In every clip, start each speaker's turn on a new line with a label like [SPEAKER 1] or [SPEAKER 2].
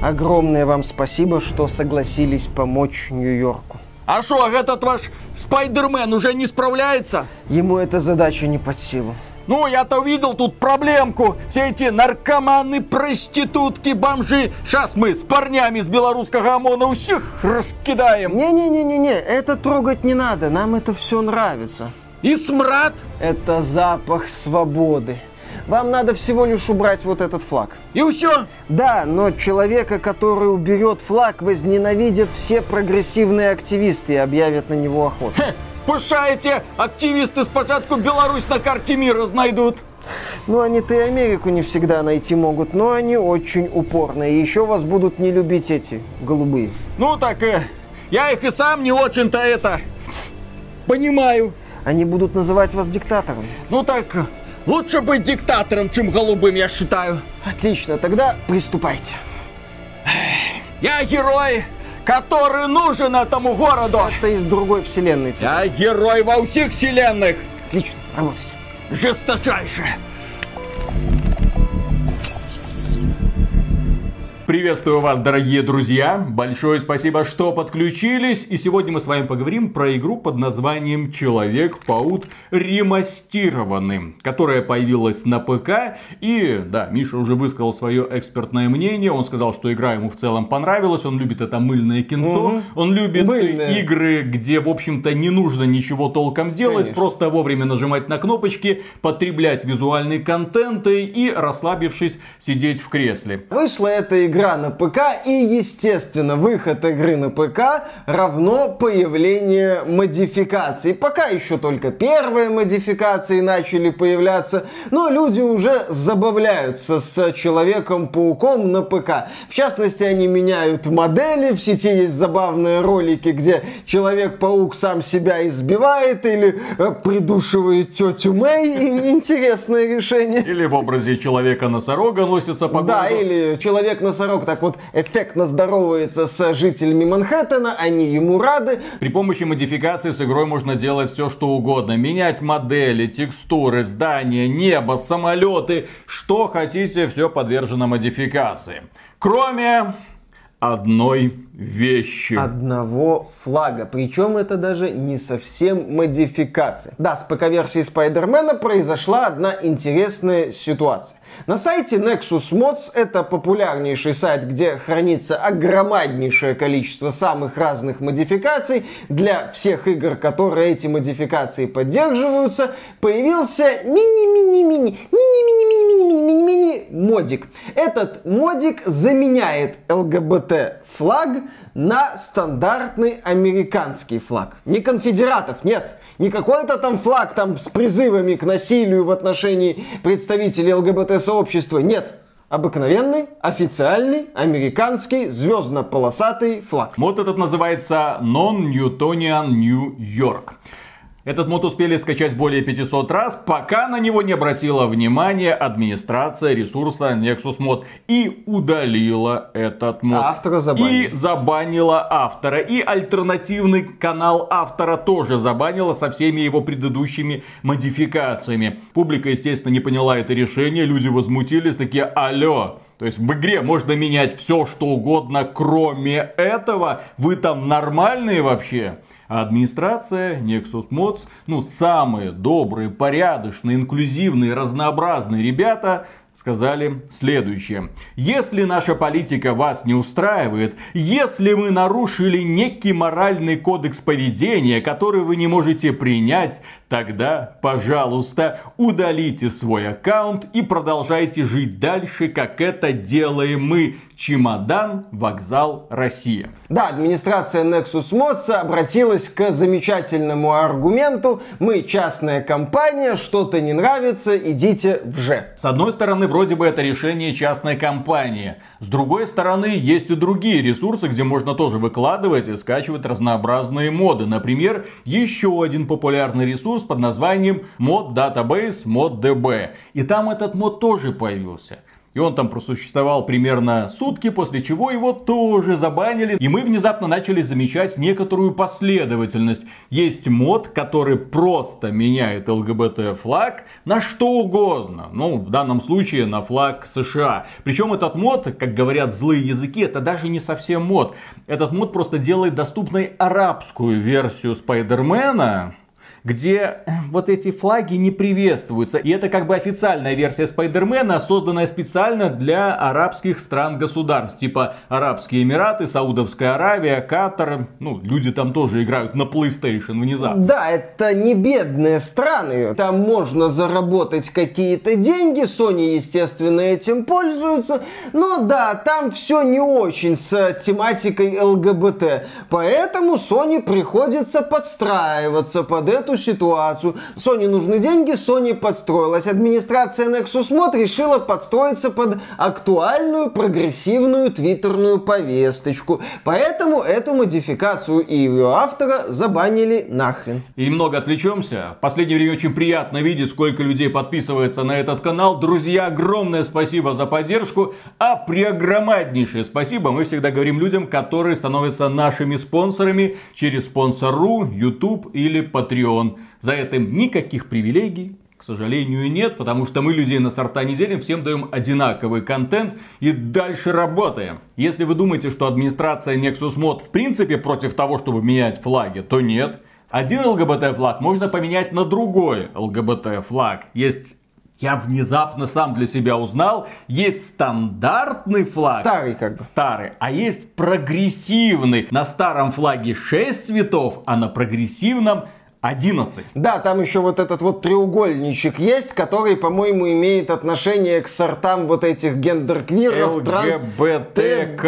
[SPEAKER 1] Огромное вам спасибо, что согласились помочь Нью-Йорку.
[SPEAKER 2] А что, этот ваш Спайдермен уже не справляется?
[SPEAKER 1] Ему эта задача не под силу.
[SPEAKER 2] Ну, я-то увидел тут проблемку. Все эти наркоманы, проститутки, бомжи. Сейчас мы с парнями с белорусского ОМОНа у всех раскидаем.
[SPEAKER 1] Не-не-не-не-не, это трогать не надо, нам это все нравится.
[SPEAKER 2] И смрад?
[SPEAKER 1] Это запах свободы. Вам надо всего лишь убрать вот этот флаг.
[SPEAKER 2] И все?
[SPEAKER 1] Да, но человека, который уберет флаг, возненавидят все прогрессивные активисты и объявят на него охоту.
[SPEAKER 2] Хе, пышаете, активисты спочатку Беларусь на карте мира знайдут.
[SPEAKER 1] Ну, они-то и Америку не всегда найти могут, но они очень упорные. И еще вас будут не любить эти голубые.
[SPEAKER 2] Ну так, э, я их и сам не очень-то это понимаю.
[SPEAKER 1] Они будут называть вас диктатором.
[SPEAKER 2] Ну так, лучше быть диктатором, чем голубым, я считаю.
[SPEAKER 1] Отлично, тогда приступайте.
[SPEAKER 2] Я герой, который нужен этому городу.
[SPEAKER 1] Это из другой вселенной. тебе.
[SPEAKER 2] Я герой во всех вселенных.
[SPEAKER 1] Отлично, работайте.
[SPEAKER 2] Жесточайше. Приветствую вас, дорогие друзья. Большое спасибо, что подключились. И сегодня мы с вами поговорим про игру под названием Человек-паут ремастированный, которая появилась на ПК. И, да, Миша уже высказал свое экспертное мнение. Он сказал, что игра ему в целом понравилась. Он любит это мыльное кинцо.
[SPEAKER 1] Мгм.
[SPEAKER 2] Он любит
[SPEAKER 1] Мыльное.
[SPEAKER 2] игры, где, в общем-то, не нужно ничего толком делать.
[SPEAKER 1] Конечно.
[SPEAKER 2] Просто вовремя нажимать на кнопочки, потреблять визуальный контент и, расслабившись, сидеть в кресле.
[SPEAKER 1] Вышла эта игра на ПК, и, естественно, выход игры на ПК равно появление модификаций. Пока еще только первые модификации начали появляться, но люди уже забавляются с Человеком-пауком на ПК. В частности, они меняют модели, в сети есть забавные ролики, где Человек-паук сам себя избивает или э, придушивает тетю Мэй. Интересное решение.
[SPEAKER 2] Или в образе человека-носорога носится по
[SPEAKER 1] Да, или человек-носорог так вот эффектно здоровается с жителями Манхэттена, они ему рады.
[SPEAKER 2] При помощи модификации с игрой можно делать все, что угодно. Менять модели, текстуры, здания, небо, самолеты. Что хотите, все подвержено модификации. Кроме одной вещи.
[SPEAKER 1] Одного флага. Причем это даже не совсем модификация. Да, с ПК-версией Спайдермена произошла одна интересная ситуация. На сайте Nexus Mods, это популярнейший сайт, где хранится огромнейшее количество самых разных модификаций для всех игр, которые эти модификации поддерживаются, появился мини-мини-мини, мини-мини-мини-мини-мини-мини модик. Этот модик заменяет ЛГБТ флаг на стандартный американский флаг. Не конфедератов, нет. Не какой-то там флаг там с призывами к насилию в отношении представителей ЛГБТ-сообщества. Нет. Обыкновенный, официальный, американский, звездно-полосатый флаг.
[SPEAKER 2] Мод этот называется Non-Newtonian New York. Этот мод успели скачать более 500 раз, пока на него не обратила внимание администрация ресурса Nexus Mod и удалила этот мод.
[SPEAKER 1] А автора забанили.
[SPEAKER 2] И забанила автора. И альтернативный канал автора тоже забанила со всеми его предыдущими модификациями. Публика, естественно, не поняла это решение, люди возмутились, такие, алло, то есть в игре можно менять все, что угодно, кроме этого. Вы там нормальные вообще? А администрация, Nexus Mods, ну самые добрые, порядочные, инклюзивные, разнообразные ребята сказали следующее. Если наша политика вас не устраивает, если мы нарушили некий моральный кодекс поведения, который вы не можете принять, тогда, пожалуйста, удалите свой аккаунт и продолжайте жить дальше, как это делаем мы. Чемодан, вокзал, Россия.
[SPEAKER 1] Да, администрация Nexus Mods обратилась к замечательному аргументу «Мы частная компания, что-то не нравится, идите в Ж».
[SPEAKER 2] С одной стороны, вроде бы это решение частной компании. С другой стороны, есть и другие ресурсы, где можно тоже выкладывать и скачивать разнообразные моды. Например, еще один популярный ресурс под названием Mod Database ModDB. И там этот мод тоже появился. И он там просуществовал примерно сутки, после чего его тоже забанили. И мы внезапно начали замечать некоторую последовательность. Есть мод, который просто меняет ЛГБТ флаг на что угодно. Ну, в данном случае на флаг США. Причем этот мод, как говорят злые языки, это даже не совсем мод. Этот мод просто делает доступной арабскую версию Спайдермена где вот эти флаги не приветствуются. И это как бы официальная версия Спайдермена, созданная специально для арабских стран-государств. Типа Арабские Эмираты, Саудовская Аравия, Катар. Ну, люди там тоже играют на PlayStation внезапно.
[SPEAKER 1] Да, это не бедные страны. Там можно заработать какие-то деньги. Sony, естественно, этим пользуются. Но да, там все не очень с тематикой ЛГБТ. Поэтому Sony приходится подстраиваться под эту ситуацию. Sony нужны деньги, Sony подстроилась. Администрация Nexus Mod решила подстроиться под актуальную прогрессивную твиттерную повесточку. Поэтому эту модификацию и ее автора забанили нахрен.
[SPEAKER 2] И много отвлечемся. В последнее время очень приятно видеть, сколько людей подписывается на этот канал. Друзья, огромное спасибо за поддержку. А преогромаднейшее спасибо мы всегда говорим людям, которые становятся нашими спонсорами через спонсор.ру, YouTube или Patreon. За этим никаких привилегий, к сожалению, нет, потому что мы людей на сорта не делим, всем даем одинаковый контент и дальше работаем. Если вы думаете, что администрация Nexus Mod в принципе против того, чтобы менять флаги, то нет. Один ЛГБТ флаг можно поменять на другой ЛГБТ флаг. Есть я внезапно сам для себя узнал, есть стандартный флаг.
[SPEAKER 1] Старый как бы.
[SPEAKER 2] Старый. А есть прогрессивный. На старом флаге 6 цветов, а на прогрессивном 11.
[SPEAKER 1] Да, там еще вот этот вот треугольничек есть, который, по-моему, имеет отношение к сортам вот этих гендерквиров.
[SPEAKER 2] ЛГБТКИА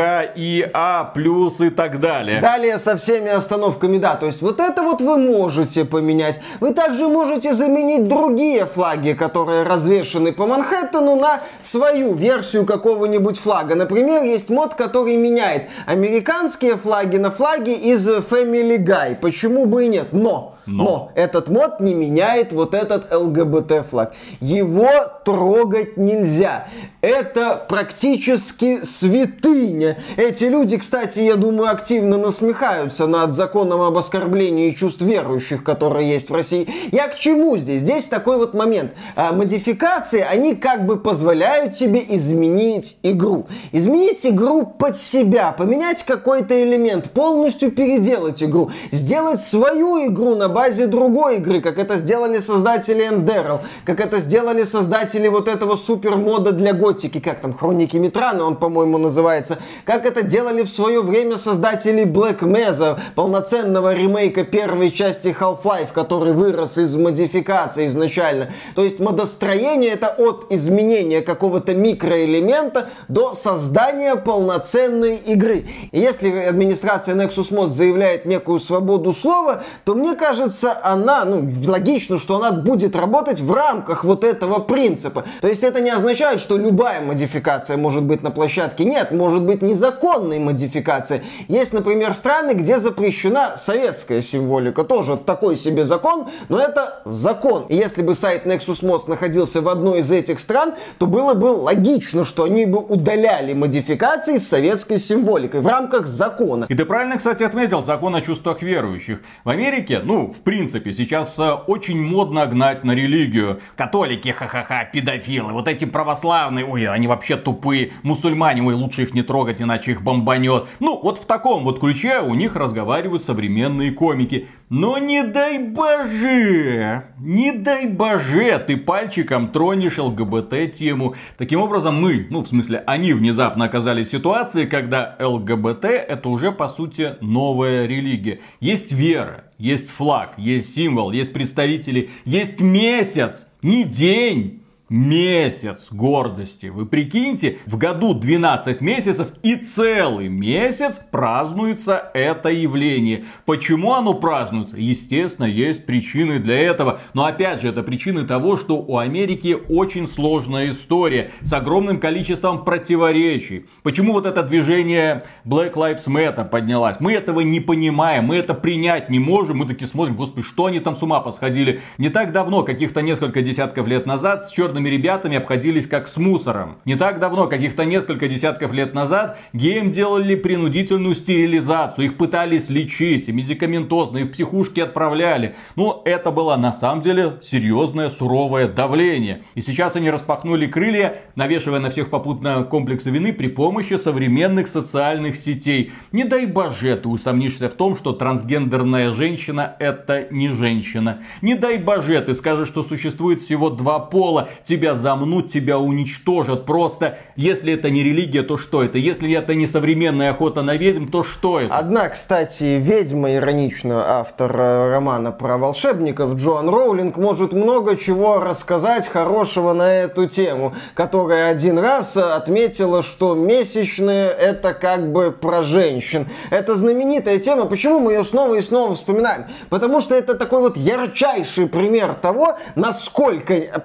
[SPEAKER 2] плюс и так далее.
[SPEAKER 1] Далее со всеми остановками, да. То есть вот это вот вы можете поменять. Вы также можете заменить другие флаги, которые развешены по Манхэттену на свою версию какого-нибудь флага. Например, есть мод, который меняет американские флаги на флаги из Family Guy. Почему бы и нет? Но но. Но этот мод не меняет вот этот ЛГБТ флаг. Его трогать нельзя. Это практически святыня. Эти люди, кстати, я думаю, активно насмехаются над законом об оскорблении чувств верующих, который есть в России. Я к чему здесь? Здесь такой вот момент. А, модификации, они как бы позволяют тебе изменить игру. Изменить игру под себя, поменять какой-то элемент, полностью переделать игру, сделать свою игру на базе другой игры, как это сделали создатели Enderal, как это сделали создатели вот этого супер мода для готики, как там, Хроники Митрана он, по-моему, называется, как это делали в свое время создатели Black Mesa, полноценного ремейка первой части Half-Life, который вырос из модификации изначально. То есть модостроение это от изменения какого-то микроэлемента до создания полноценной игры. И если администрация Nexus Mod заявляет некую свободу слова, то мне кажется, она, ну, логично, что она будет работать в рамках вот этого принципа. То есть это не означает, что любая модификация может быть на площадке. Нет, может быть незаконной модификация. Есть, например, страны, где запрещена советская символика. Тоже такой себе закон, но это закон. И если бы сайт Nexus Mods находился в одной из этих стран, то было бы логично, что они бы удаляли модификации с советской символикой в рамках закона.
[SPEAKER 2] И ты правильно, кстати, отметил закон о чувствах верующих. В Америке, ну, в принципе, сейчас э, очень модно гнать на религию. Католики, ха-ха-ха, педофилы, вот эти православные, ой, они вообще тупые, мусульмане, ой, лучше их не трогать, иначе их бомбанет. Ну, вот в таком вот ключе у них разговаривают современные комики. Но не дай боже, не дай боже, ты пальчиком тронешь ЛГБТ тему. Таким образом, мы, ну в смысле, они внезапно оказались в ситуации, когда ЛГБТ это уже по сути новая религия. Есть вера, есть флаг, есть символ, есть представители, есть месяц, не день месяц гордости. Вы прикиньте, в году 12 месяцев и целый месяц празднуется это явление. Почему оно празднуется? Естественно, есть причины для этого. Но опять же, это причины того, что у Америки очень сложная история с огромным количеством противоречий. Почему вот это движение Black Lives Matter поднялось? Мы этого не понимаем, мы это принять не можем. Мы таки смотрим, господи, что они там с ума посходили. Не так давно, каких-то несколько десятков лет назад, с черными свободными ребятами обходились как с мусором. Не так давно, каких-то несколько десятков лет назад, геям делали принудительную стерилизацию, их пытались лечить, медикаментозно, их в психушки отправляли. Но это было на самом деле серьезное, суровое давление. И сейчас они распахнули крылья, навешивая на всех попутно комплексы вины при помощи современных социальных сетей. Не дай боже, ты усомнишься в том, что трансгендерная женщина это не женщина. Не дай боже, ты скажешь, что существует всего два пола. Тебя замнут, тебя уничтожат. Просто, если это не религия, то что это? Если это не современная охота на ведьм, то что это?
[SPEAKER 1] Одна, кстати, ведьма, иронично автор э, романа про волшебников, Джоан Роулинг, может много чего рассказать хорошего на эту тему, которая один раз отметила, что месячные это как бы про женщин. Это знаменитая тема. Почему мы ее снова и снова вспоминаем? Потому что это такой вот ярчайший пример того, насколько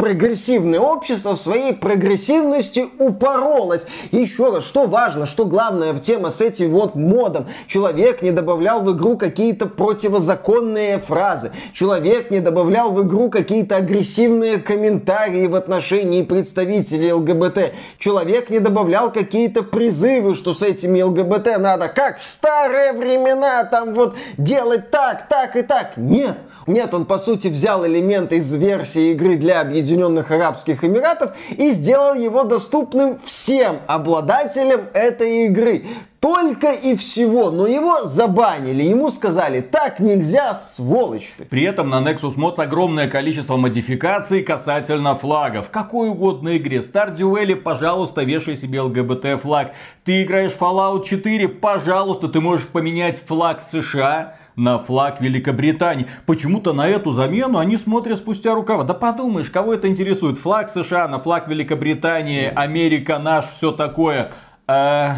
[SPEAKER 1] прогрессивное общество в своей прогрессивности упоролось. Еще раз, что важно, что главная тема с этим вот модом. Человек не добавлял в игру какие-то противозаконные фразы. Человек не добавлял в игру какие-то агрессивные комментарии в отношении представителей ЛГБТ. Человек не добавлял какие-то призывы, что с этими ЛГБТ надо, как в старые времена, там вот делать так, так и так. Нет. Нет, он по сути взял элемент из версии игры для Объединенных Арабских Эмиратов и сделал его доступным всем обладателям этой игры только и всего, но его забанили, ему сказали, так нельзя, сволочь ты.
[SPEAKER 2] При этом на Nexus Mods огромное количество модификаций касательно флагов. В какой угодно игре. Stardew Valley, пожалуйста, вешай себе ЛГБТ флаг. Ты играешь Fallout 4, пожалуйста, ты можешь поменять флаг США на флаг Великобритании. Почему-то на эту замену они смотрят спустя рукава. Да подумаешь, кого это интересует? Флаг США на флаг Великобритании, Америка наш, все такое. Э,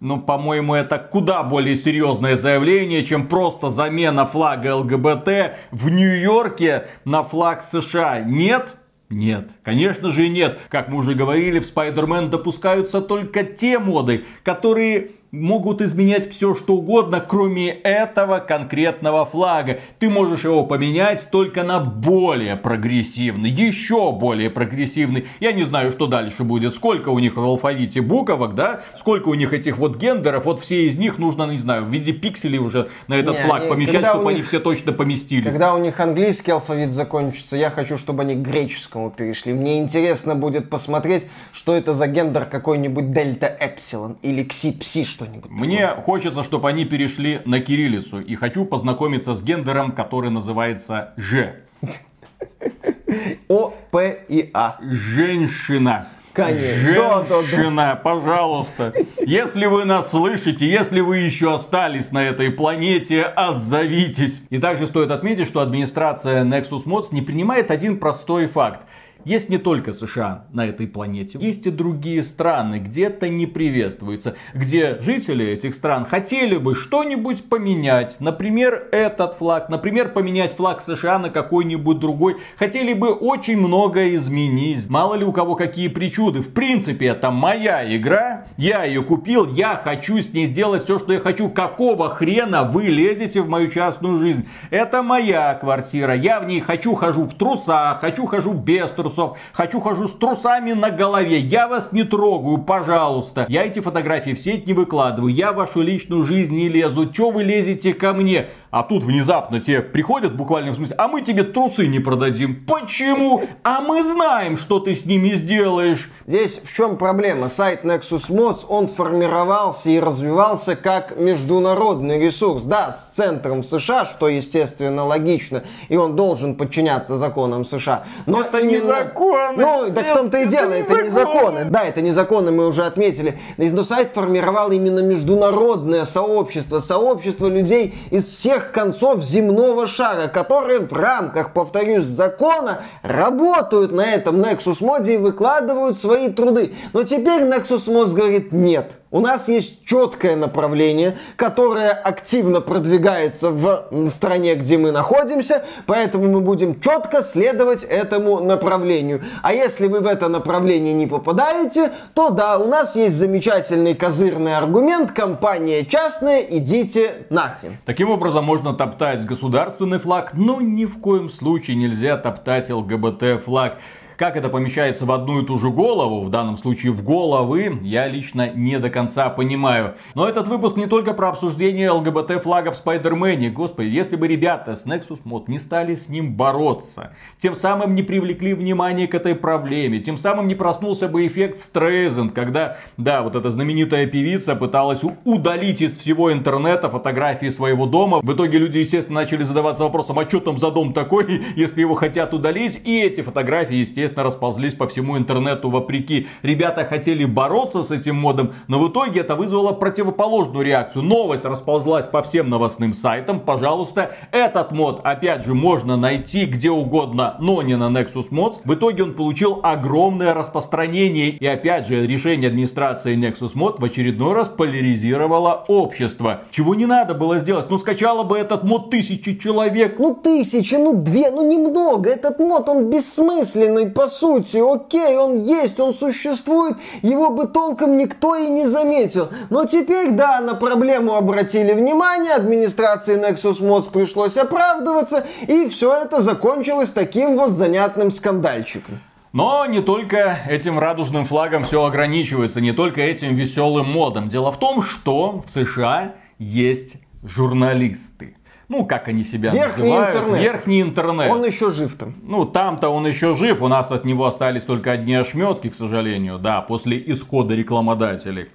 [SPEAKER 2] ну, по-моему, это куда более серьезное заявление, чем просто замена флага ЛГБТ в Нью-Йорке на флаг США. Нет? Нет, конечно же нет. Как мы уже говорили, в Spider-Man допускаются только те моды, которые могут изменять все что угодно, кроме этого конкретного флага. Ты можешь его поменять только на более прогрессивный, еще более прогрессивный. Я не знаю, что дальше будет, сколько у них в алфавите буквок, да, сколько у них этих вот гендеров, вот все из них нужно, не знаю, в виде пикселей уже на этот не, флаг не, помещать, чтобы них, они все точно поместились.
[SPEAKER 1] Когда у них английский алфавит закончится, я хочу, чтобы они к греческому перешли. Мне интересно будет посмотреть, что это за гендер какой-нибудь дельта эпсилон или кси-пси, что что-нибудь.
[SPEAKER 2] Мне такое. хочется, чтобы они перешли на кириллицу. И хочу познакомиться с гендером, который называется Ж.
[SPEAKER 1] О, П и А.
[SPEAKER 2] Женщина.
[SPEAKER 1] Конечно.
[SPEAKER 2] Женщина, да, да, да. пожалуйста. Если вы нас слышите, если вы еще остались на этой планете, отзовитесь. И также стоит отметить, что администрация Nexus Mods не принимает один простой факт. Есть не только США на этой планете, есть и другие страны, где это не приветствуется, где жители этих стран хотели бы что-нибудь поменять, например, этот флаг, например, поменять флаг США на какой-нибудь другой, хотели бы очень многое изменить. Мало ли у кого какие причуды. В принципе, это моя игра, я ее купил, я хочу с ней сделать все, что я хочу. Какого хрена вы лезете в мою частную жизнь? Это моя квартира, я в ней хочу, хожу в трусах, хочу, хожу без трусов трусов. Хочу хожу с трусами на голове. Я вас не трогаю, пожалуйста. Я эти фотографии в сеть не выкладываю. Я в вашу личную жизнь не лезу. Че вы лезете ко мне? А тут внезапно тебе приходят в буквальном смысле, а мы тебе трусы не продадим. Почему? А мы знаем, что ты с ними сделаешь.
[SPEAKER 1] Здесь в чем проблема? Сайт Nexus Mods, он формировался и развивался как международный ресурс. Да, с центром США, что естественно логично, и он должен подчиняться законам США.
[SPEAKER 2] Но это именно... не законы.
[SPEAKER 1] Ну, так в том-то и дело, это, это не законы. Да, это не законы, мы уже отметили. Но сайт формировал именно международное сообщество, сообщество людей из всех всех концов земного шара, которые в рамках, повторюсь, закона работают на этом Nexus моде и выкладывают свои труды. Но теперь Nexus Mods говорит нет. У нас есть четкое направление, которое активно продвигается в стране, где мы находимся, поэтому мы будем четко следовать этому направлению. А если вы в это направление не попадаете, то да, у нас есть замечательный козырный аргумент, компания частная, идите нахрен.
[SPEAKER 2] Таким образом, можно топтать государственный флаг, но ни в коем случае нельзя топтать ЛГБТ флаг. Как это помещается в одну и ту же голову, в данном случае в головы, я лично не до конца понимаю. Но этот выпуск не только про обсуждение ЛГБТ-флага в Спайдермене. Господи, если бы ребята с Nexus Mod не стали с ним бороться, тем самым не привлекли внимание к этой проблеме, тем самым не проснулся бы эффект Стрейзенд, когда, да, вот эта знаменитая певица пыталась удалить из всего интернета фотографии своего дома. В итоге люди, естественно, начали задаваться вопросом, а что там за дом такой, если его хотят удалить. И эти фотографии, естественно, расползлись по всему интернету вопреки. Ребята хотели бороться с этим модом, но в итоге это вызвало противоположную реакцию. Новость расползлась по всем новостным сайтам. Пожалуйста, этот мод, опять же, можно найти где угодно, но не на Nexus Mods. В итоге он получил огромное распространение. И опять же, решение администрации Nexus Mod в очередной раз поляризировало общество. Чего не надо было сделать? Ну, скачало бы этот мод тысячи человек.
[SPEAKER 1] Ну, тысячи, ну, две, ну, немного. Этот мод, он бессмысленный, по сути. Окей, он есть, он существует. Его бы толком никто и не заметил. Но теперь, да, на проблему обратили внимание. Администрации Nexus Mods пришлось оправдываться. И все это закончилось таким вот занятным скандальчиком.
[SPEAKER 2] Но не только этим радужным флагом все ограничивается, не только этим веселым модом. Дело в том, что в США есть журналисты. Ну, как они себя
[SPEAKER 1] Верхний
[SPEAKER 2] называют.
[SPEAKER 1] интернет.
[SPEAKER 2] Верхний интернет.
[SPEAKER 1] Он еще жив там.
[SPEAKER 2] Ну, там-то он еще жив, у нас от него остались только одни ошметки, к сожалению, да, после исхода рекламодателей.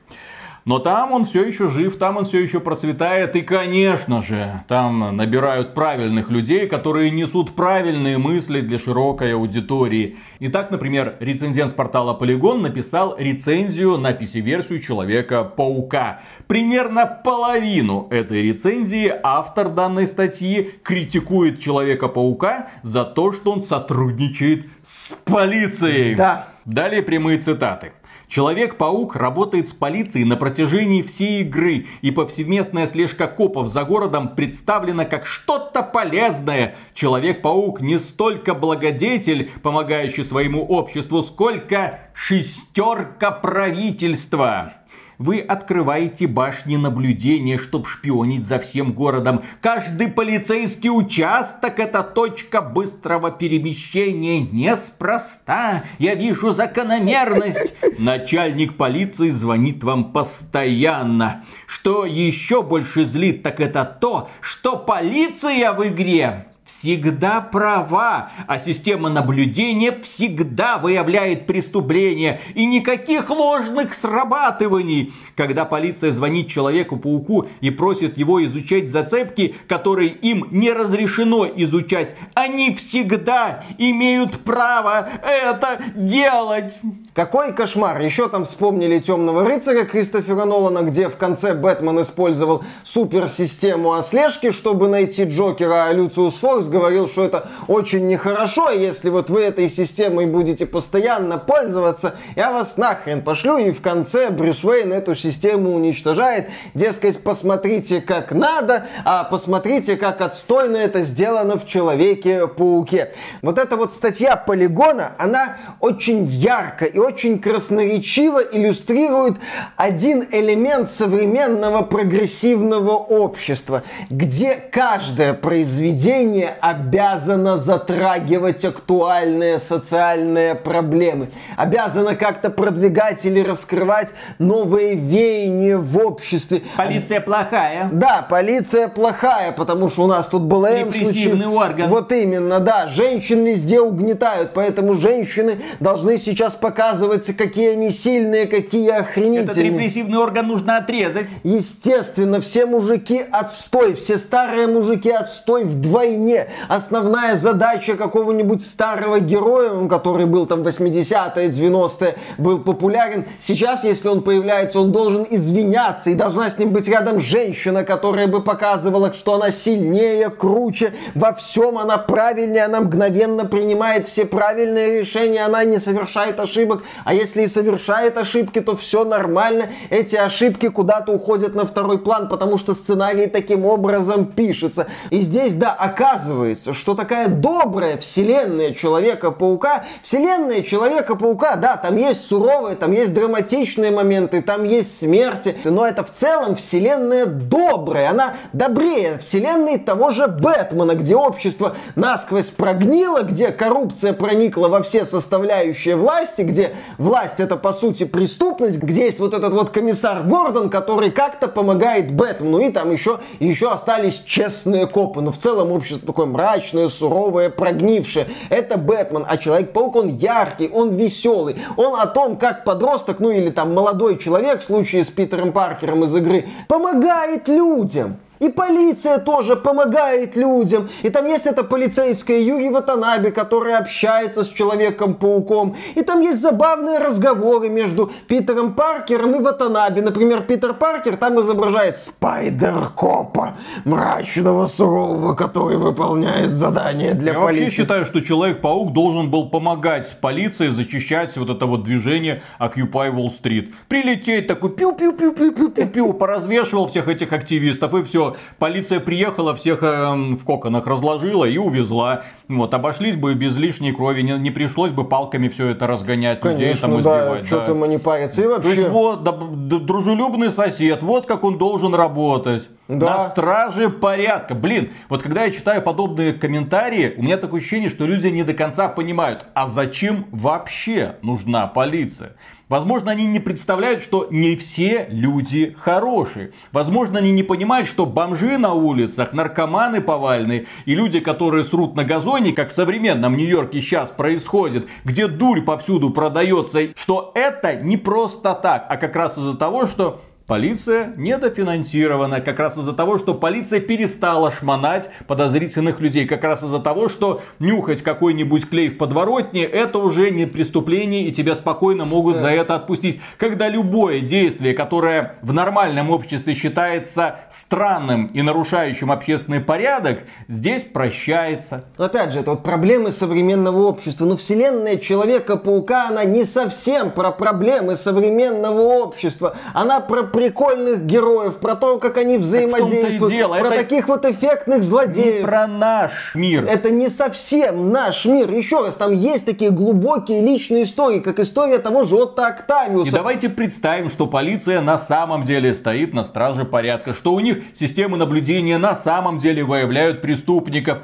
[SPEAKER 2] Но там он все еще жив, там он все еще процветает. И, конечно же, там набирают правильных людей, которые несут правильные мысли для широкой аудитории. Итак, например, рецензент с портала Polygon написал рецензию на PC-версию Человека-паука. Примерно половину этой рецензии автор данной статьи критикует Человека-паука за то, что он сотрудничает с полицией.
[SPEAKER 1] Да.
[SPEAKER 2] Далее прямые цитаты. Человек-паук работает с полицией на протяжении всей игры, и повсеместная слежка копов за городом представлена как что-то полезное. Человек-паук не столько благодетель, помогающий своему обществу, сколько шестерка правительства. Вы открываете башни наблюдения, чтобы шпионить за всем городом. Каждый полицейский участок это точка быстрого перемещения. Неспроста. Я вижу закономерность. Начальник полиции звонит вам постоянно. Что еще больше злит, так это то, что полиция в игре всегда права, а система наблюдения всегда выявляет преступления и никаких ложных срабатываний. Когда полиция звонит Человеку-пауку и просит его изучать зацепки, которые им не разрешено изучать, они всегда имеют право это делать.
[SPEAKER 1] Какой кошмар! Еще там вспомнили Темного рыцаря Кристофера Нолана, где в конце Бэтмен использовал суперсистему ослежки, чтобы найти Джокера, а Люциус Фокс говорил, что это очень нехорошо, если вот вы этой системой будете постоянно пользоваться, я вас нахрен пошлю, и в конце Брюс Уэйн эту систему уничтожает, дескать, посмотрите как надо, а посмотрите как отстойно это сделано в Человеке-пауке. Вот эта вот статья Полигона, она очень ярко и очень красноречиво иллюстрирует один элемент современного прогрессивного общества, где каждое произведение обязано затрагивать актуальные социальные проблемы, обязано как-то продвигать или раскрывать новые веяния в обществе.
[SPEAKER 2] Полиция плохая.
[SPEAKER 1] Да, полиция плохая, потому что у нас тут был
[SPEAKER 2] Репрессивный орган.
[SPEAKER 1] Вот именно, да. Женщин везде угнетают, поэтому женщины должны сейчас показывать, какие они сильные, какие
[SPEAKER 2] Этот
[SPEAKER 1] охренительные.
[SPEAKER 2] репрессивный орган нужно отрезать.
[SPEAKER 1] Естественно, все мужики отстой, все старые мужики отстой вдвойне. Основная задача какого-нибудь старого героя, который был там 80-е, 90-е, был популярен. Сейчас, если он появляется, он должен извиняться, и должна с ним быть рядом женщина, которая бы показывала, что она сильнее, круче, во всем она правильнее, она мгновенно принимает все правильные решения, она не совершает ошибок, а если и совершает ошибки, то все нормально. Эти ошибки куда-то уходят на второй план, потому что сценарий таким образом пишется. И здесь, да, оказывается, что такая добрая вселенная Человека-паука, вселенная Человека-паука, да, там есть суровые, там есть драматичные моменты, там есть смерти, но это в целом вселенная добрая, она добрее вселенной того же Бэтмена, где общество насквозь прогнило, где коррупция проникла во все составляющие власти, где власть это по сути преступность, где есть вот этот вот комиссар Гордон, который как-то помогает Бэтмену, и там еще, еще остались честные копы, но в целом общество такое мрачное, суровое, прогнившее. Это Бэтмен, а Человек-паук, он яркий, он веселый, он о том, как подросток, ну или там молодой человек в случае с Питером Паркером из игры, помогает людям. И полиция тоже помогает людям. И там есть эта полицейская Юрий Ватанаби, которая общается с Человеком-пауком. И там есть забавные разговоры между Питером Паркером и Ватанаби. Например, Питер Паркер там изображает Спайдер-копа, мрачного, сурового, который выполняет задания для
[SPEAKER 2] Я
[SPEAKER 1] полиции.
[SPEAKER 2] вообще считаю, что Человек-паук должен был помогать полиции зачищать вот это вот движение Occupy Wall Street. Прилететь такой пиу-пиу-пиу-пиу-пиу-пиу, поразвешивал всех этих активистов и все полиция приехала, всех э, в коконах разложила и увезла. Вот, обошлись бы без лишней крови, не, не пришлось бы палками все это разгонять,
[SPEAKER 1] Конечно,
[SPEAKER 2] людей там
[SPEAKER 1] да,
[SPEAKER 2] избивать.
[SPEAKER 1] что
[SPEAKER 2] да.
[SPEAKER 1] там они парятся. И вообще...
[SPEAKER 2] То есть вот, да, дружелюбный сосед, вот как он должен работать.
[SPEAKER 1] Да.
[SPEAKER 2] На страже порядка. Блин, вот когда я читаю подобные комментарии, у меня такое ощущение, что люди не до конца понимают, а зачем вообще нужна полиция? Возможно, они не представляют, что не все люди хорошие. Возможно, они не понимают, что бомжи на улицах, наркоманы повальные и люди, которые срут на газоне, как в современном Нью-Йорке сейчас происходит, где дурь повсюду продается, что это не просто так, а как раз из-за того, что Полиция недофинансирована как раз из-за того, что полиция перестала шмонать подозрительных людей. Как раз из-за того, что нюхать какой-нибудь клей в подворотне это уже не преступление и тебя спокойно могут за это отпустить. Когда любое действие, которое в нормальном обществе считается странным и нарушающим общественный порядок, здесь прощается.
[SPEAKER 1] Но опять же, это вот проблемы современного общества. Но вселенная Человека-паука, она не совсем про проблемы современного общества. Она про прикольных героев, про то, как они взаимодействуют,
[SPEAKER 2] дело,
[SPEAKER 1] про
[SPEAKER 2] это
[SPEAKER 1] таких вот эффектных
[SPEAKER 2] Не
[SPEAKER 1] злодеев.
[SPEAKER 2] про наш мир.
[SPEAKER 1] Это не совсем наш мир. Еще раз, там есть такие глубокие личные истории, как история того же Отто
[SPEAKER 2] И
[SPEAKER 1] Октавиуса.
[SPEAKER 2] давайте представим, что полиция на самом деле стоит на страже порядка, что у них системы наблюдения на самом деле выявляют преступников.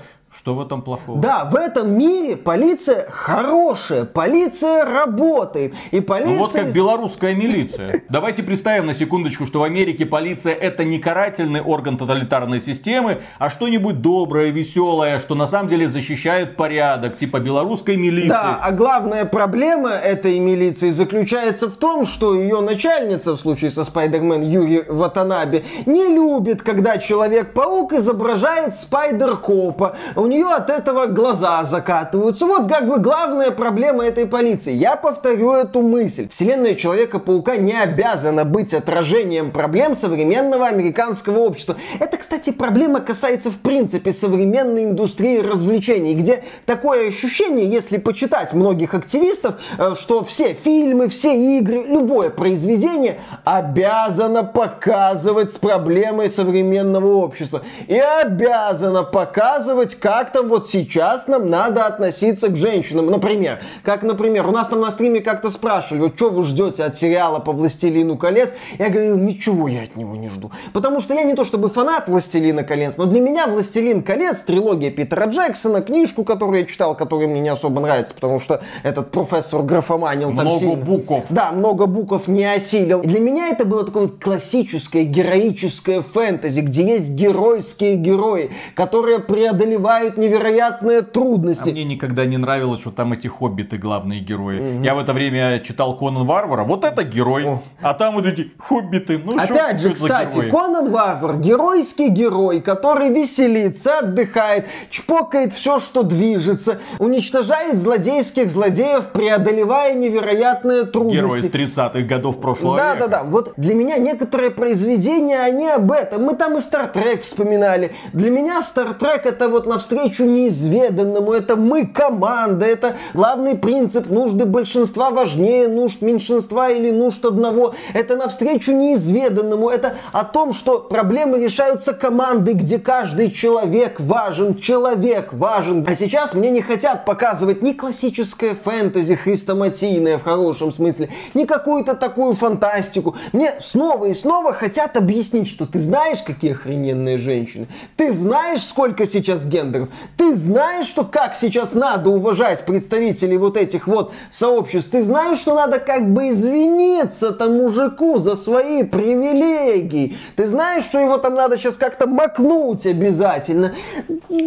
[SPEAKER 2] Что в этом плохого?
[SPEAKER 1] Да, в этом мире полиция хорошая, полиция работает. И
[SPEAKER 2] Ну
[SPEAKER 1] полиция...
[SPEAKER 2] вот как белорусская милиция. Давайте представим на секундочку, что в Америке полиция это не карательный орган тоталитарной системы, а что-нибудь доброе, веселое, что на самом деле защищает порядок, типа белорусской милиции.
[SPEAKER 1] Да, а главная проблема этой милиции заключается в том, что ее начальница, в случае со Спайдермен Юри Ватанаби, не любит, когда Человек-паук изображает Спайдер-копа. У нее от этого глаза закатываются. Вот как бы главная проблема этой полиции. Я повторю эту мысль. Вселенная Человека-паука не обязана быть отражением проблем современного американского общества. Это, кстати, проблема касается в принципе современной индустрии развлечений, где такое ощущение, если почитать многих активистов, э, что все фильмы, все игры, любое произведение обязано показывать с проблемой современного общества. И обязано показывать, как там вот сейчас нам надо относиться к женщинам. Например, как, например, у нас там на стриме как-то спрашивали, вот что вы ждете от сериала по «Властелину колец»? Я говорил, ничего я от него не жду. Потому что я не то чтобы фанат «Властелина колец», но для меня «Властелин колец», трилогия Питера Джексона, книжку, которую я читал, которая мне не особо нравится, потому что этот профессор графоманил там
[SPEAKER 2] Много
[SPEAKER 1] сильно.
[SPEAKER 2] букв.
[SPEAKER 1] Да, много букв не осилил. И для меня это было такое вот классическое героическое фэнтези, где есть геройские герои, которые преодолевают невероятные
[SPEAKER 2] А
[SPEAKER 1] трудности.
[SPEAKER 2] мне никогда не нравилось, что там эти хоббиты главные герои. Я в это время читал Конан Варвара, вот это герой.
[SPEAKER 1] О.
[SPEAKER 2] А там вот эти хоббиты. Ну,
[SPEAKER 1] Опять же, кстати,
[SPEAKER 2] герои?
[SPEAKER 1] Конан Варвар, геройский герой, который веселится, отдыхает, чпокает все, что движется, уничтожает злодейских злодеев, преодолевая невероятные
[SPEAKER 2] Герой из
[SPEAKER 1] трудности.
[SPEAKER 2] 30-х годов прошлого
[SPEAKER 1] Да,
[SPEAKER 2] века.
[SPEAKER 1] да, да. Вот для меня некоторые произведения, они об этом. Мы там и Стартрек вспоминали. Для меня Стартрек это вот навстречу навстречу неизведанному, это мы команда, это главный принцип нужды большинства важнее нужд меньшинства или нужд одного, это навстречу неизведанному, это о том, что проблемы решаются командой, где каждый человек важен, человек важен. А сейчас мне не хотят показывать ни классическое фэнтези хрестоматийное в хорошем смысле, ни какую-то такую фантастику. Мне снова и снова хотят объяснить, что ты знаешь, какие охрененные женщины, ты знаешь, сколько сейчас гендеров, ты знаешь, что как сейчас надо уважать представителей вот этих вот сообществ, ты знаешь, что надо как бы извиниться тому мужику за свои привилегии, ты знаешь, что его там надо сейчас как-то макнуть обязательно.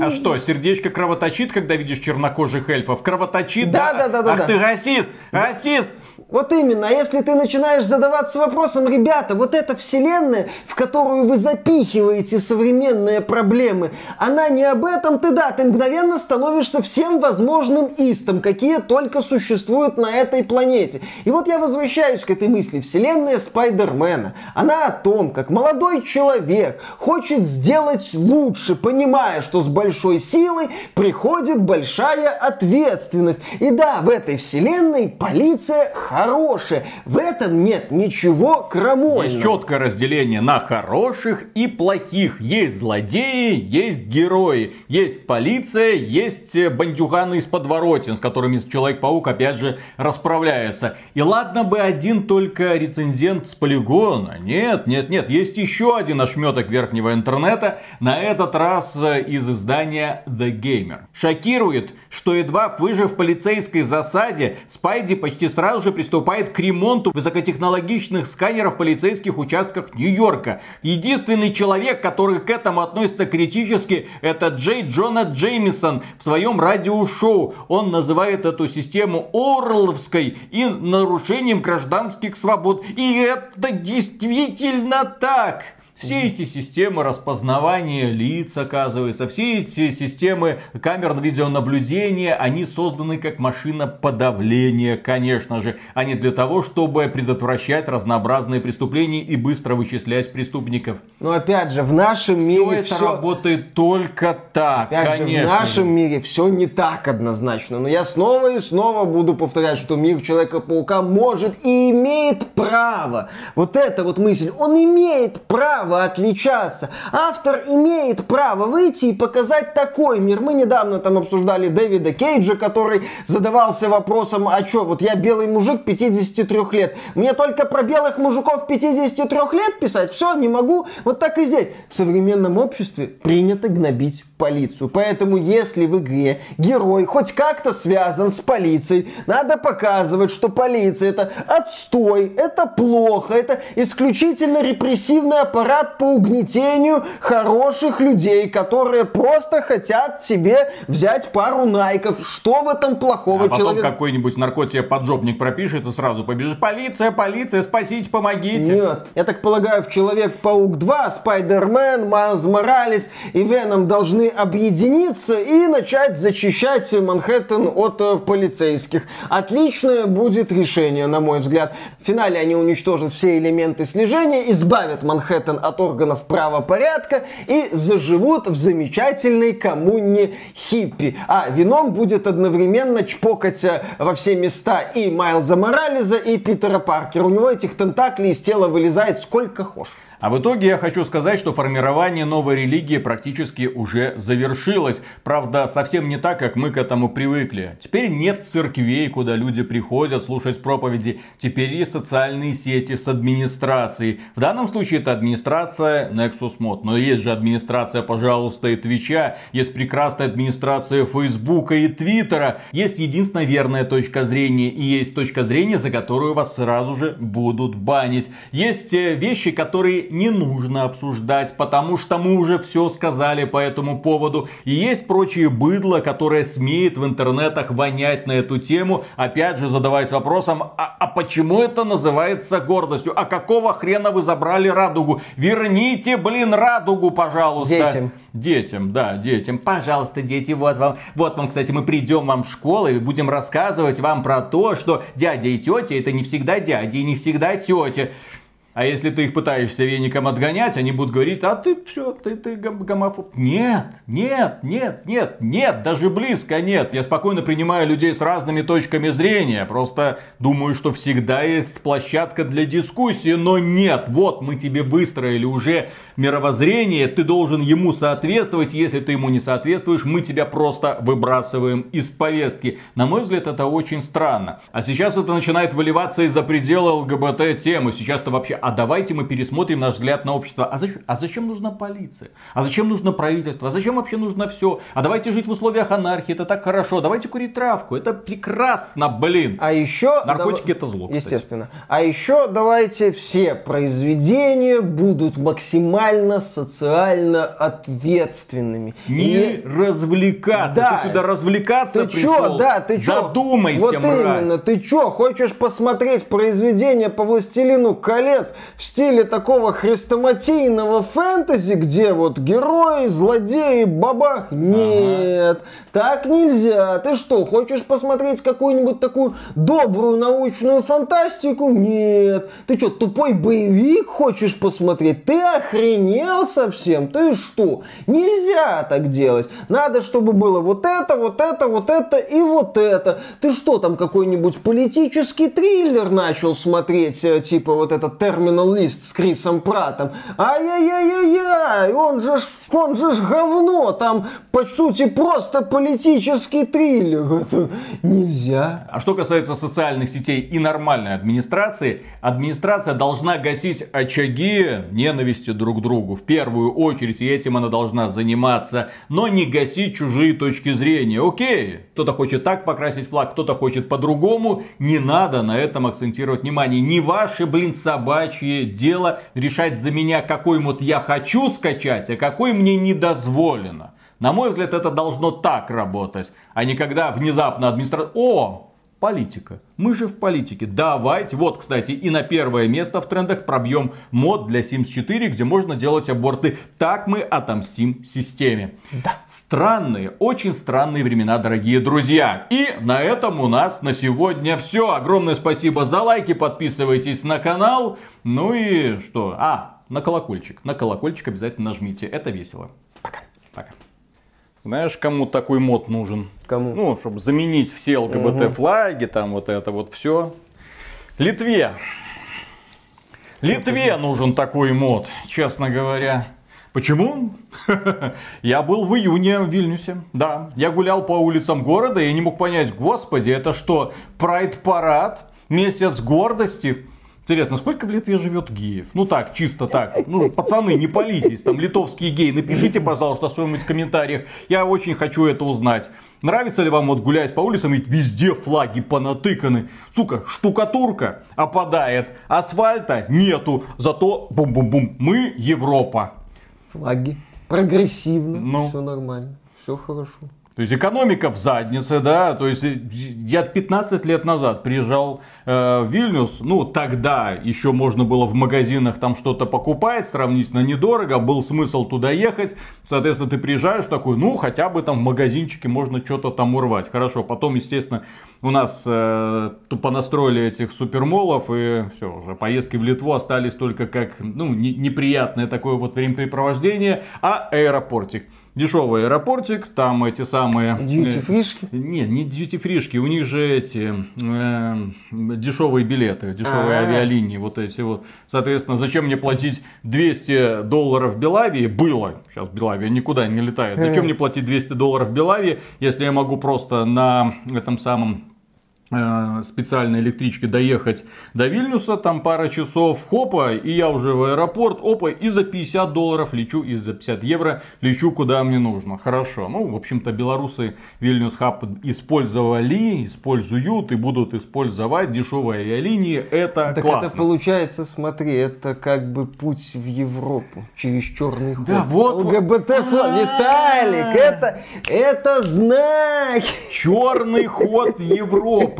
[SPEAKER 2] А что, сердечко кровоточит, когда видишь чернокожих эльфов? Кровоточит,
[SPEAKER 1] да? Да, да, да.
[SPEAKER 2] Ах
[SPEAKER 1] да.
[SPEAKER 2] ты расист, расист!
[SPEAKER 1] Вот именно, а если ты начинаешь задаваться вопросом, ребята, вот эта вселенная, в которую вы запихиваете современные проблемы, она не об этом, ты да, ты мгновенно становишься всем возможным истом, какие только существуют на этой планете. И вот я возвращаюсь к этой мысли. Вселенная Спайдермена, она о том, как молодой человек хочет сделать лучше, понимая, что с большой силой приходит большая ответственность. И да, в этой вселенной полиция хорошее. В этом нет ничего крамольного.
[SPEAKER 2] Есть четкое разделение на хороших и плохих. Есть злодеи, есть герои. Есть полиция, есть э, бандюганы из подворотен, с которыми Человек-паук опять же расправляется. И ладно бы один только рецензент с полигона. Нет, нет, нет. Есть еще один ошметок верхнего интернета. На этот раз э, из издания The Gamer. Шокирует, что едва выжив в полицейской засаде, Спайди почти сразу же приступает к ремонту высокотехнологичных сканеров в полицейских участках Нью-Йорка. Единственный человек, который к этому относится критически, это Джей Джона Джеймисон в своем радиошоу. Он называет эту систему Орловской и нарушением гражданских свобод. И это действительно так. Все эти системы распознавания лиц, оказывается, все эти системы камер видеонаблюдения, они созданы как машина подавления, конечно же, а не для того, чтобы предотвращать разнообразные преступления и быстро вычислять преступников.
[SPEAKER 1] Но опять же, в нашем мире
[SPEAKER 2] все это все... работает только так,
[SPEAKER 1] опять
[SPEAKER 2] конечно.
[SPEAKER 1] Же, в нашем мире все не так однозначно. Но я снова и снова буду повторять, что мир Человека-паука может и имеет право. Вот эта вот мысль, он имеет право право отличаться. Автор имеет право выйти и показать такой мир. Мы недавно там обсуждали Дэвида Кейджа, который задавался вопросом, а что, вот я белый мужик 53 лет, мне только про белых мужиков 53 лет писать? Все, не могу. Вот так и здесь. В современном обществе принято гнобить полицию. Поэтому, если в игре герой хоть как-то связан с полицией, надо показывать, что полиция это отстой, это плохо, это исключительно репрессивный аппарат по угнетению хороших людей, которые просто хотят себе взять пару найков. Что в этом плохого
[SPEAKER 2] а потом
[SPEAKER 1] человека?
[SPEAKER 2] какой-нибудь наркотик поджопник пропишет и сразу побежит. Полиция, полиция, спасите, помогите.
[SPEAKER 1] Нет. Я так полагаю, в Человек-паук 2, Спайдермен, Майлз Моралес и Веном должны объединиться и начать зачищать Манхэттен от э, полицейских. Отличное будет решение, на мой взгляд. В финале они уничтожат все элементы слежения, избавят Манхэттен от органов правопорядка и заживут в замечательной коммуне хиппи. А вином будет одновременно чпокать э, во все места и Майлза Морализа, и Питера Паркера. У него этих тентаклей из тела вылезает сколько хочешь.
[SPEAKER 2] А в итоге я хочу сказать, что формирование новой религии практически уже завершилось. Правда, совсем не так, как мы к этому привыкли. Теперь нет церквей, куда люди приходят слушать проповеди. Теперь есть социальные сети с администрацией. В данном случае это администрация Nexus Mod. Но есть же администрация, пожалуйста, и Твича. Есть прекрасная администрация Фейсбука и Твиттера. Есть единственная верная точка зрения. И есть точка зрения, за которую вас сразу же будут банить. Есть э, вещи, которые не нужно обсуждать, потому что мы уже все сказали по этому поводу. И есть прочие быдло, которое смеет в интернетах вонять на эту тему, опять же задаваясь вопросом, а, а почему это называется гордостью? А какого хрена вы забрали радугу? Верните, блин, радугу, пожалуйста.
[SPEAKER 1] Детям.
[SPEAKER 2] Детям, да, детям. Пожалуйста, дети, вот вам, вот вам, кстати, мы придем вам в школу и будем рассказывать вам про то, что дядя и тетя это не всегда дядя и не всегда тетя. А если ты их пытаешься веником отгонять, они будут говорить, а ты все, ты, ты гомофоб. Нет, нет, нет, нет, нет, даже близко нет. Я спокойно принимаю людей с разными точками зрения. Просто думаю, что всегда есть площадка для дискуссии, но нет. Вот мы тебе выстроили уже мировоззрение, ты должен ему соответствовать. Если ты ему не соответствуешь, мы тебя просто выбрасываем из повестки. На мой взгляд, это очень странно. А сейчас это начинает выливаться из-за предела ЛГБТ-темы. Сейчас-то вообще а давайте мы пересмотрим наш взгляд на общество. А зачем, а зачем нужна полиция? А зачем нужно правительство? А зачем вообще нужно все? А давайте жить в условиях анархии, это так хорошо. Давайте курить травку, это прекрасно, блин.
[SPEAKER 1] А еще...
[SPEAKER 2] Наркотики дав... это зло,
[SPEAKER 1] кстати. Естественно. А еще давайте все произведения будут максимально социально ответственными.
[SPEAKER 2] Не И... развлекаться. Да. Ты сюда развлекаться
[SPEAKER 1] ты пришел. Чё? Да, ты чё?
[SPEAKER 2] Задумайся,
[SPEAKER 1] Вот мразь. именно. Ты что, хочешь посмотреть произведение по Властелину колец в стиле такого хрестоматийного фэнтези, где вот герои, злодеи, бабах. Нет, ага. так нельзя. Ты что, хочешь посмотреть какую-нибудь такую добрую научную фантастику? Нет. Ты что, тупой боевик хочешь посмотреть? Ты охренел совсем? Ты что? Нельзя так делать. Надо, чтобы было вот это, вот это, вот это и вот это. Ты что, там какой-нибудь политический триллер начал смотреть, э, типа вот этот термин Терминал Лист с Крисом Пратом. Ай-яй-яй-яй, он же, он же говно, там по сути просто политический триллер. Это нельзя.
[SPEAKER 2] А что касается социальных сетей и нормальной администрации, администрация должна гасить очаги ненависти друг другу. В первую очередь, и этим она должна заниматься, но не гасить чужие точки зрения. Окей, кто-то хочет так покрасить флаг, кто-то хочет по-другому. Не надо на этом акцентировать внимание. Не ваши, блин, собачье дело решать за меня, какой мод я хочу скачать, а какой мне не дозволено. На мой взгляд, это должно так работать, а не когда внезапно администрация... О, политика. Мы же в политике. Давайте. Вот, кстати, и на первое место в трендах пробьем мод для Sims 4, где можно делать аборты. Так мы отомстим системе.
[SPEAKER 1] Да.
[SPEAKER 2] Странные, очень странные времена, дорогие друзья. И на этом у нас на сегодня все. Огромное спасибо за лайки. Подписывайтесь на канал. Ну и что? А, на колокольчик. На колокольчик обязательно нажмите. Это весело.
[SPEAKER 1] Пока.
[SPEAKER 2] Пока. Знаешь, кому такой мод нужен?
[SPEAKER 1] Кому?
[SPEAKER 2] Ну, чтобы заменить все ЛГБТ флаги, там вот это вот все. Литве. Литве нужен такой мод, честно говоря. Почему? я был в июне в Вильнюсе. Да, я гулял по улицам города и не мог понять, господи, это что, прайд-парад? Месяц гордости? Интересно, сколько в Литве живет геев? Ну так, чисто так. Ну, пацаны, не палитесь, там литовские геи. Напишите, пожалуйста, в своих комментариях. Я очень хочу это узнать. Нравится ли вам вот гулять по улицам, ведь везде флаги понатыканы. Сука, штукатурка опадает, асфальта нету, зато бум-бум-бум, мы Европа.
[SPEAKER 1] Флаги. Прогрессивно, ну. все нормально, все хорошо.
[SPEAKER 2] То есть экономика в заднице, да, то есть я 15 лет назад приезжал э, в Вильнюс, ну тогда еще можно было в магазинах там что-то покупать, сравнительно недорого, был смысл туда ехать, соответственно ты приезжаешь такой, ну хотя бы там в магазинчике можно что-то там урвать, хорошо, потом естественно у нас э, тупо настроили этих супермолов и все, уже поездки в Литву остались только как, ну, не, неприятное такое вот времяпрепровождение, а аэропортик дешевый аэропортик, там эти самые...
[SPEAKER 1] Дьюти-фришки?
[SPEAKER 2] Э, не, не дьюти-фришки, у них же эти э, дешевые билеты, дешевые А-а-а. авиалинии, вот эти вот. Соответственно, зачем мне платить 200 долларов в Белавии? Было, сейчас Белавия никуда не летает. Зачем мне платить 200 долларов в Белавии, если я могу просто на этом самом Э, специальной электричке доехать до Вильнюса, там пара часов, хопа, и я уже в аэропорт, опа, и за 50 долларов лечу, и за 50 евро лечу куда мне нужно. Хорошо, ну, в общем-то, белорусы Вильнюс Хаб использовали, используют и будут использовать дешевые авиалинии, это так классно.
[SPEAKER 1] это получается, смотри, это как бы путь в Европу через черный ход.
[SPEAKER 2] Да, вот.
[SPEAKER 1] ЛГБТ, Виталик, это, это знак.
[SPEAKER 2] Черный ход Европы.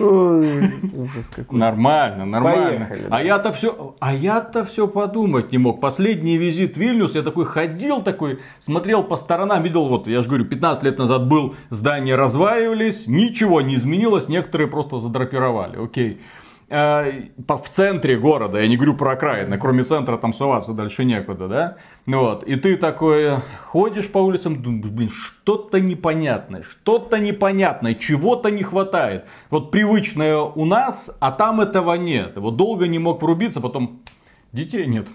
[SPEAKER 1] Ужас
[SPEAKER 2] какой. Нормально, нормально. Поехали, а я-то все, а я-то все подумать не мог. Последний визит в Вильнюс, я такой ходил, такой, смотрел по сторонам, видел, вот, я же говорю, 15 лет назад был, здания разваливались, ничего не изменилось, некоторые просто задрапировали, окей. Э, в центре города, я не говорю про окраины, кроме центра там суваться дальше некуда, да? Вот, и ты такой ходишь по улицам, блин, что-то непонятное, что-то непонятное, чего-то не хватает. Вот привычное у нас, а там этого нет. Вот долго не мог врубиться, потом детей нет.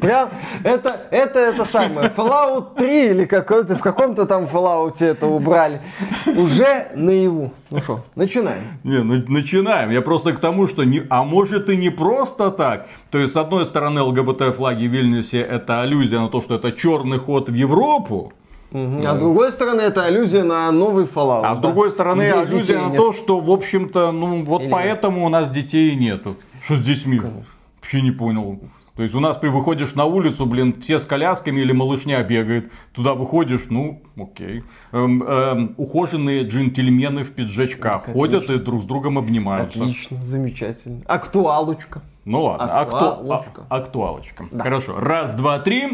[SPEAKER 1] Прям это, это, это самое, Fallout 3 или какой-то, в каком-то там Fallout это убрали. Уже наяву. Ну что, начинаем.
[SPEAKER 2] Не, ну, начинаем. Я просто к тому, что не, а может и не просто так. То есть, с одной стороны, ЛГБТ-флаги в Вильнюсе это аллюзия на то, что это черный ход в Европу.
[SPEAKER 1] Угу. А с другой стороны, это аллюзия на новый Fallout.
[SPEAKER 2] А
[SPEAKER 1] да?
[SPEAKER 2] с другой стороны,
[SPEAKER 1] Где
[SPEAKER 2] аллюзия на
[SPEAKER 1] нет.
[SPEAKER 2] то, что, в общем-то, ну вот
[SPEAKER 1] Или
[SPEAKER 2] поэтому у нас детей нету. Что с детьми? Вообще не понял. То есть у нас при выходишь на улицу, блин, все с колясками или малышня бегает. Туда выходишь, ну, окей. Эм, эм, ухоженные джентльмены в пиджачках
[SPEAKER 1] Так,
[SPEAKER 2] ходят и друг с другом обнимаются.
[SPEAKER 1] Отлично, замечательно. Актуалочка.
[SPEAKER 2] Ну ладно, акту-
[SPEAKER 1] Актуалочка.
[SPEAKER 2] а- актуалочка. Хорошо. Раз, два, три.